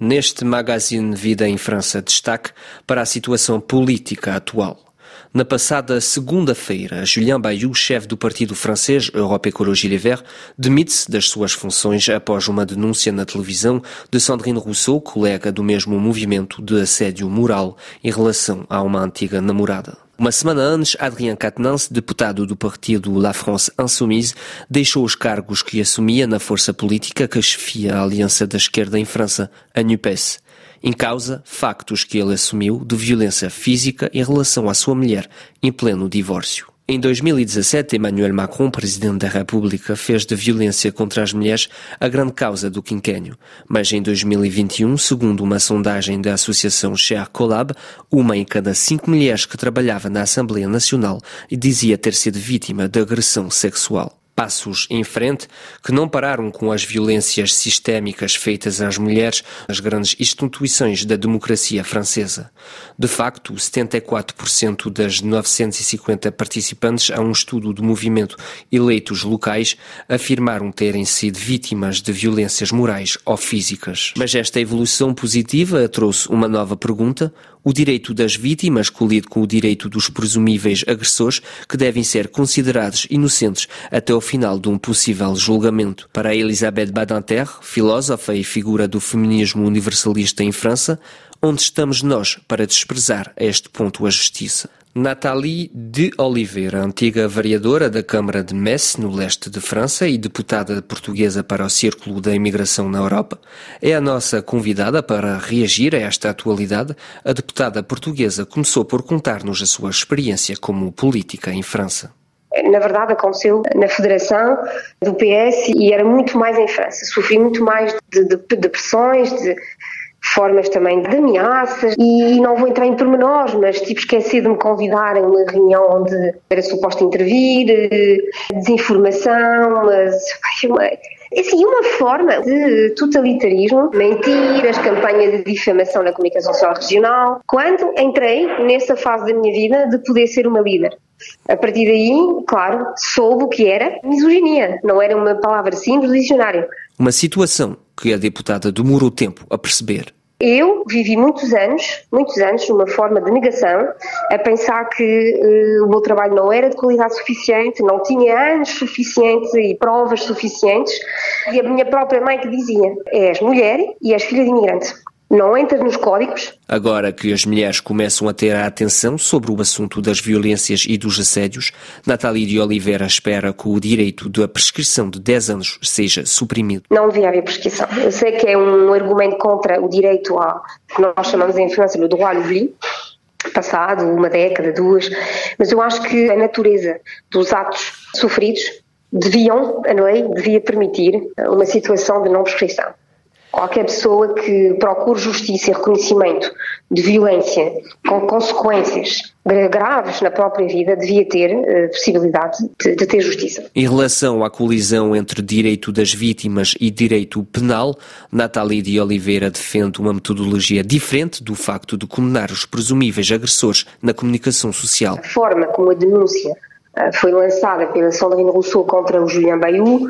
Neste magazine Vida em França, destaque para a situação política atual. Na passada segunda-feira, Julien Bayou, chefe do partido francês Europe Écologie Les Verts, demite-se das suas funções após uma denúncia na televisão de Sandrine Rousseau, colega do mesmo movimento de assédio moral em relação a uma antiga namorada. Uma semana antes, Adrien Quatennens, deputado do partido La France Insoumise, deixou os cargos que assumia na força política que chefia a aliança da esquerda em França, a NUPES. Em causa, factos que ele assumiu de violência física em relação à sua mulher, em pleno divórcio. Em 2017, Emmanuel Macron, presidente da República, fez de violência contra as mulheres a grande causa do quinquênio. Mas em 2021, segundo uma sondagem da associação Share Collab, uma em cada cinco mulheres que trabalhava na Assembleia Nacional dizia ter sido vítima de agressão sexual passos em frente que não pararam com as violências sistémicas feitas às mulheres nas grandes instituições da democracia francesa. De facto, 74% das 950 participantes a um estudo do movimento eleitos locais afirmaram terem sido vítimas de violências morais ou físicas. Mas esta evolução positiva trouxe uma nova pergunta: o direito das vítimas colide com o direito dos presumíveis agressores, que devem ser considerados inocentes até o final de um possível julgamento. Para Elisabeth Badinter, filósofa e figura do feminismo universalista em França, onde estamos nós para desprezar a este ponto a justiça? Nathalie de Oliveira, antiga vereadora da Câmara de Metz, no leste de França, e deputada portuguesa para o Círculo da Imigração na Europa, é a nossa convidada para reagir a esta atualidade. A deputada portuguesa começou por contar-nos a sua experiência como política em França. Na verdade, aconteceu na Federação do PS e era muito mais em França. Sofri muito mais de, de, de pressões, de, formas também de ameaças e não vou entrar em pormenores, mas tipo esqueci de me convidar a uma reunião onde era suposto intervir, eh, desinformação, mas uma, assim, uma forma de totalitarismo, mentiras, campanha de difamação na comunicação social regional, quando entrei nessa fase da minha vida de poder ser uma líder. A partir daí, claro, soube o que era misoginia, não era uma palavra simples do dicionário. Uma situação que a deputada demorou tempo a perceber. Eu vivi muitos anos, muitos anos, numa forma de negação, a pensar que uh, o meu trabalho não era de qualidade suficiente, não tinha anos suficientes e provas suficientes, e a minha própria mãe que dizia: és mulher e és filha de imigrante não entra nos códigos. Agora que as mulheres começam a ter a atenção sobre o assunto das violências e dos assédios, Natália de Oliveira espera que o direito da prescrição de 10 anos seja suprimido. Não devia haver prescrição. Eu sei que é um argumento contra o direito a que nós chamamos em França o droit à l'oubli, passado uma década, duas, mas eu acho que a natureza dos atos sofridos deviam, a lei devia permitir uma situação de não prescrição. Qualquer pessoa que procure justiça e reconhecimento de violência com consequências graves na própria vida devia ter uh, possibilidade de, de, ter justiça. Em relação à colisão entre direito das vítimas e direito penal, Natália de Oliveira defende uma metodologia diferente do facto de condenar os presumíveis agressores na comunicação social. A forma como a denúncia eh, foi lançada pela Sandrine Rousseau contra o Julien Bayou,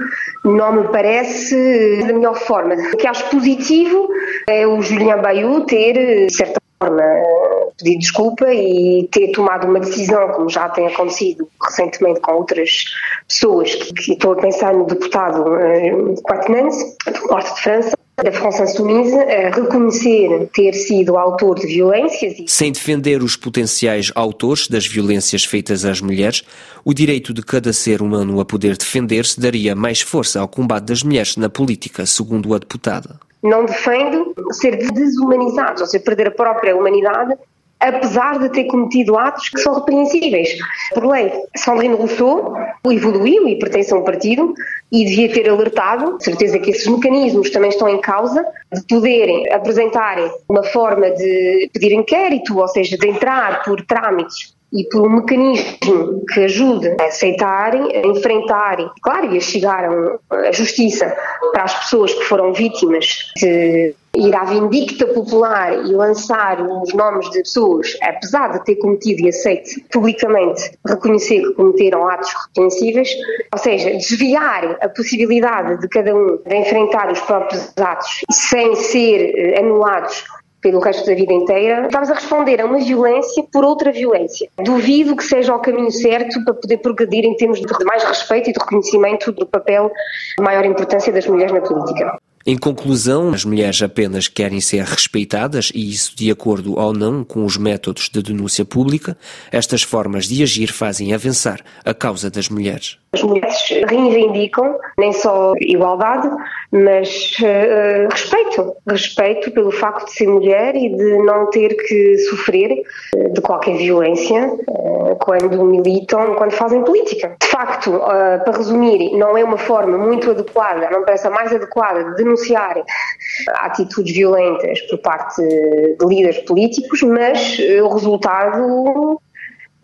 não me parece da melhor forma. O que acho positivo é o Julien Bayou ter, de certa forma, pedido desculpa e ter tomado uma decisão, como já tem acontecido recentemente com outras pessoas, que, que estou a pensar no deputado Quatennens, do Norte de França, da França Insoumise a reconhecer ter sido autor de violências. Sem defender os potenciais autores das violências feitas às mulheres, o direito de cada ser humano a poder defender-se daria mais força ao combate das mulheres na política, segundo a deputada. Não defendo ser desumanizados, ou seja, perder a própria humanidade apesar de ter cometido atos que são repreensíveis. Por lei, Sandrine Rousseau evoluiu e pertence a um partido e devia ter alertado, certeza que esses mecanismos também estão em causa, de poderem apresentarem uma forma de pedir inquérito, ou seja, de entrar por trâmites e por um mecanismo que ajude a aceitarem, a enfrentarem, claro, e a chegar a, justiça para as pessoas que foram vítimas de ir à vindicta popular e lançar os nomes de pessoas, apesar de ter cometido e aceite publicamente reconhecer que cometeram atos repreensíveis, ou seja, desviar a possibilidade de cada um de enfrentar os próprios atos sem ser eh, anulados pelo resto da vida inteira, estamos a responder a uma violência por outra violência. Duvido que seja o caminho certo para poder progredir em termos de mais respeito e de reconhecimento do papel de maior importância das mulheres na política. Em conclusão, as mulheres apenas querem ser respeitadas, e isso de acordo ou não com os métodos de denúncia pública, estas formas de agir fazem avançar a causa das mulheres. As mulheres reivindicam nem só igualdade, mas uh, respeito. Respeito pelo facto de ser mulher e de não ter que sofrer uh, de qualquer violência uh, quando militam, quando fazem política. Facto, para resumir, não é uma forma muito adequada, não parece a mais adequada de denunciar atitudes violentas por parte de líderes políticos, mas eh, o resultado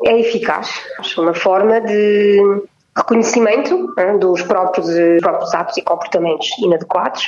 é eficaz. Uma forma de reconhecimento né, dos próprios, próprios atos e comportamentos inadequados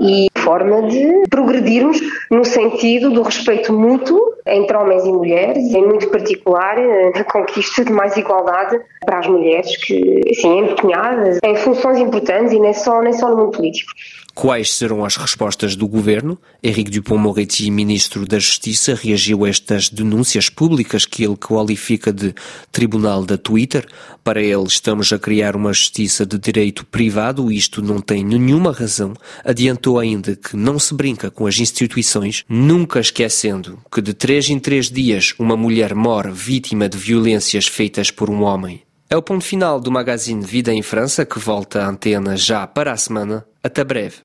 e forma de progredirmos no sentido do respeito mútuo entre homens e mulheres, em muito particular eh, na conquista de mais igualdade para as mulheres que, assim, empenhadas em funções importantes e nem só, nem só no mundo político. Quais serão as respostas do governo? Henrique Dupont-Moretti, ministro da Justiça, reagiu a estas denúncias públicas que ele qualifica de tribunal da Twitter. Para ele, estamos a criar uma justiça de direito privado, isto não tem nenhuma razão. Adiantou ainda que não se brinca com as instituições, nunca esquecendo que de três em três dias uma mulher morre vítima de violências feitas por um homem. É o ponto final do magazine Vida em França, que volta à antena já para a semana. Até breve.